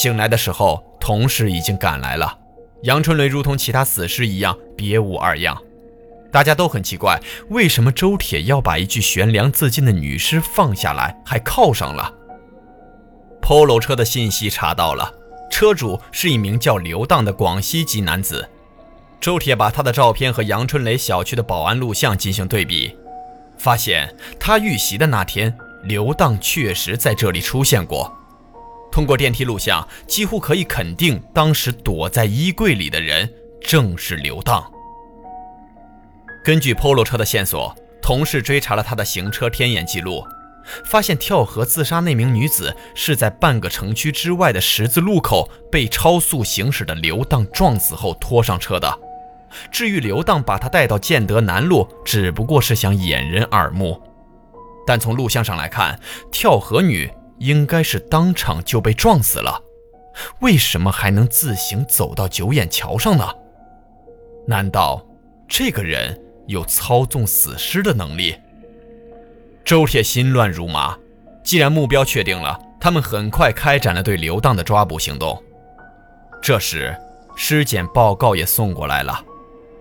醒来的时候，同事已经赶来了。杨春雷如同其他死尸一样，别无二样。大家都很奇怪，为什么周铁要把一具悬梁自尽的女尸放下来，还铐上了？Polo 车的信息查到了，车主是一名叫刘荡的广西籍男子。周铁把他的照片和杨春雷小区的保安录像进行对比，发现他遇袭的那天，刘荡确实在这里出现过。通过电梯录像，几乎可以肯定，当时躲在衣柜里的人正是刘当。根据 Polo 车的线索，同事追查了他的行车天眼记录，发现跳河自杀那名女子是在半个城区之外的十字路口被超速行驶的刘当撞死后拖上车的。至于刘当把她带到建德南路，只不过是想掩人耳目。但从录像上来看，跳河女。应该是当场就被撞死了，为什么还能自行走到九眼桥上呢？难道这个人有操纵死尸的能力？周铁心乱如麻。既然目标确定了，他们很快开展了对刘当的抓捕行动。这时，尸检报告也送过来了，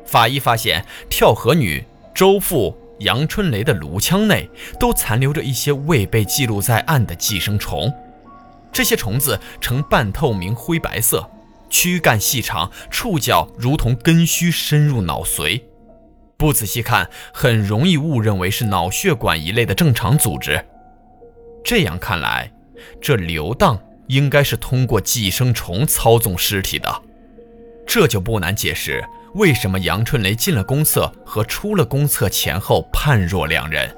法医发现跳河女周富。杨春雷的颅腔内都残留着一些未被记录在案的寄生虫，这些虫子呈半透明灰白色，躯干细长，触角如同根须深入脑髓，不仔细看很容易误认为是脑血管一类的正常组织。这样看来，这刘荡应该是通过寄生虫操纵尸体的，这就不难解释。为什么杨春雷进了公厕和出了公厕前后判若两人？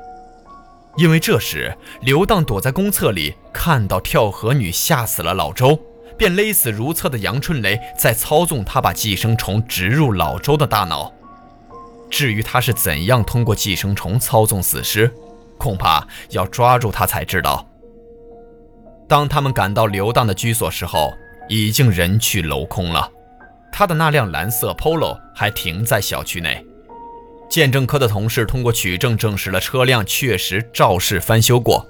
因为这时刘当躲在公厕里，看到跳河女吓死了老周，便勒死如厕的杨春雷，在操纵他把寄生虫植入老周的大脑。至于他是怎样通过寄生虫操纵死尸，恐怕要抓住他才知道。当他们赶到刘当的居所时候，已经人去楼空了。他的那辆蓝色 Polo 还停在小区内，鉴证科的同事通过取证证实了车辆确实肇事翻修过，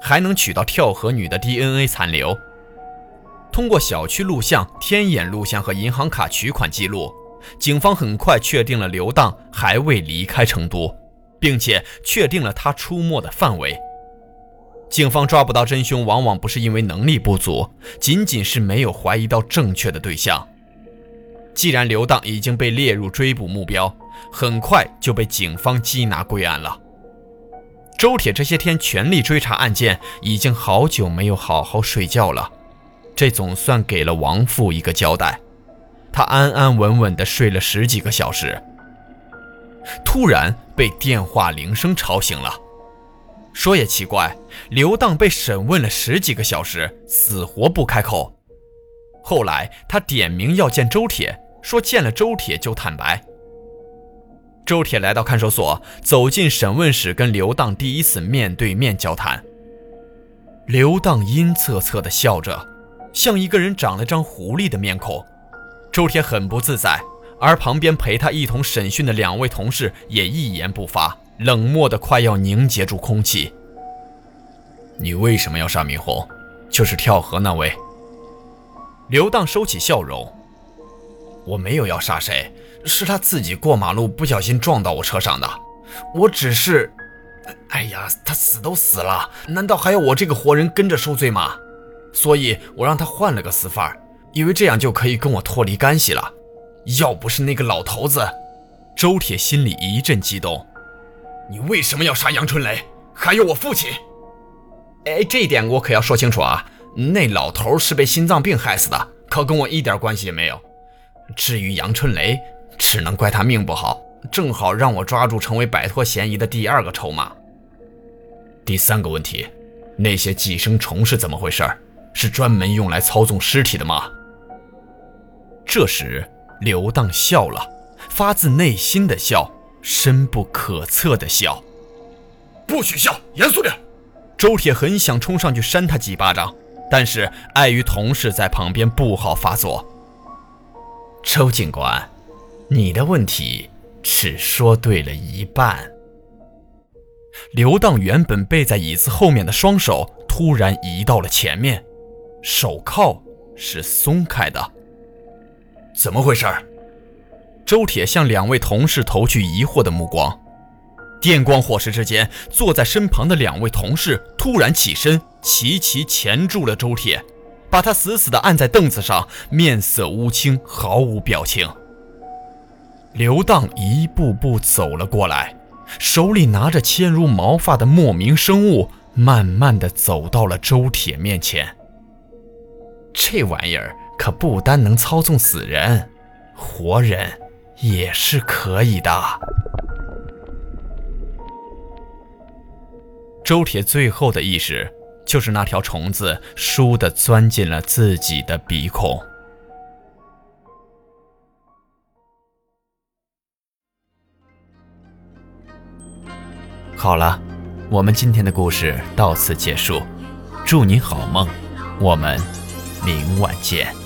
还能取到跳河女的 DNA 残留。通过小区录像、天眼录像和银行卡取款记录，警方很快确定了刘荡还未离开成都，并且确定了他出没的范围。警方抓不到真凶，往往不是因为能力不足，仅仅是没有怀疑到正确的对象。既然刘当已经被列入追捕目标，很快就被警方缉拿归案了。周铁这些天全力追查案件，已经好久没有好好睡觉了，这总算给了王父一个交代。他安安稳稳地睡了十几个小时，突然被电话铃声吵醒了。说也奇怪，刘当被审问了十几个小时，死活不开口。后来他点名要见周铁。说见了周铁就坦白。周铁来到看守所，走进审问室，跟刘荡第一次面对面交谈。刘荡阴恻恻地笑着，像一个人长了张狐狸的面孔。周铁很不自在，而旁边陪他一同审讯的两位同事也一言不发，冷漠的快要凝结住空气。你为什么要杀明红？就是跳河那位。刘荡收起笑容。我没有要杀谁，是他自己过马路不小心撞到我车上的。我只是……哎呀，他死都死了，难道还要我这个活人跟着受罪吗？所以我让他换了个死法，以为这样就可以跟我脱离干系了。要不是那个老头子，周铁心里一阵激动。你为什么要杀杨春雷？还有我父亲？哎，这一点我可要说清楚啊！那老头是被心脏病害死的，可跟我一点关系也没有。至于杨春雷，只能怪他命不好，正好让我抓住成为摆脱嫌疑的第二个筹码。第三个问题，那些寄生虫是怎么回事？是专门用来操纵尸体的吗？这时，刘荡笑了，发自内心的笑，深不可测的笑。不许笑，严肃点！周铁很想冲上去扇他几巴掌，但是碍于同事在旁边，不好发作。周警官，你的问题只说对了一半。刘当原本背在椅子后面的双手突然移到了前面，手铐是松开的。怎么回事？周铁向两位同事投去疑惑的目光。电光火石之间，坐在身旁的两位同事突然起身，齐齐钳住了周铁，把他死死地按在凳子上，面色乌青，毫无表情。刘荡一步步走了过来。手里拿着纤如毛发的莫名生物，慢慢的走到了周铁面前。这玩意儿可不单能操纵死人，活人也是可以的。周铁最后的意识就是那条虫子倏地钻进了自己的鼻孔。好了，我们今天的故事到此结束，祝你好梦，我们明晚见。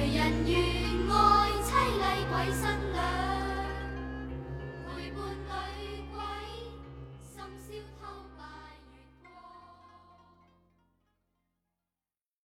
谁人愿爱凄厉鬼身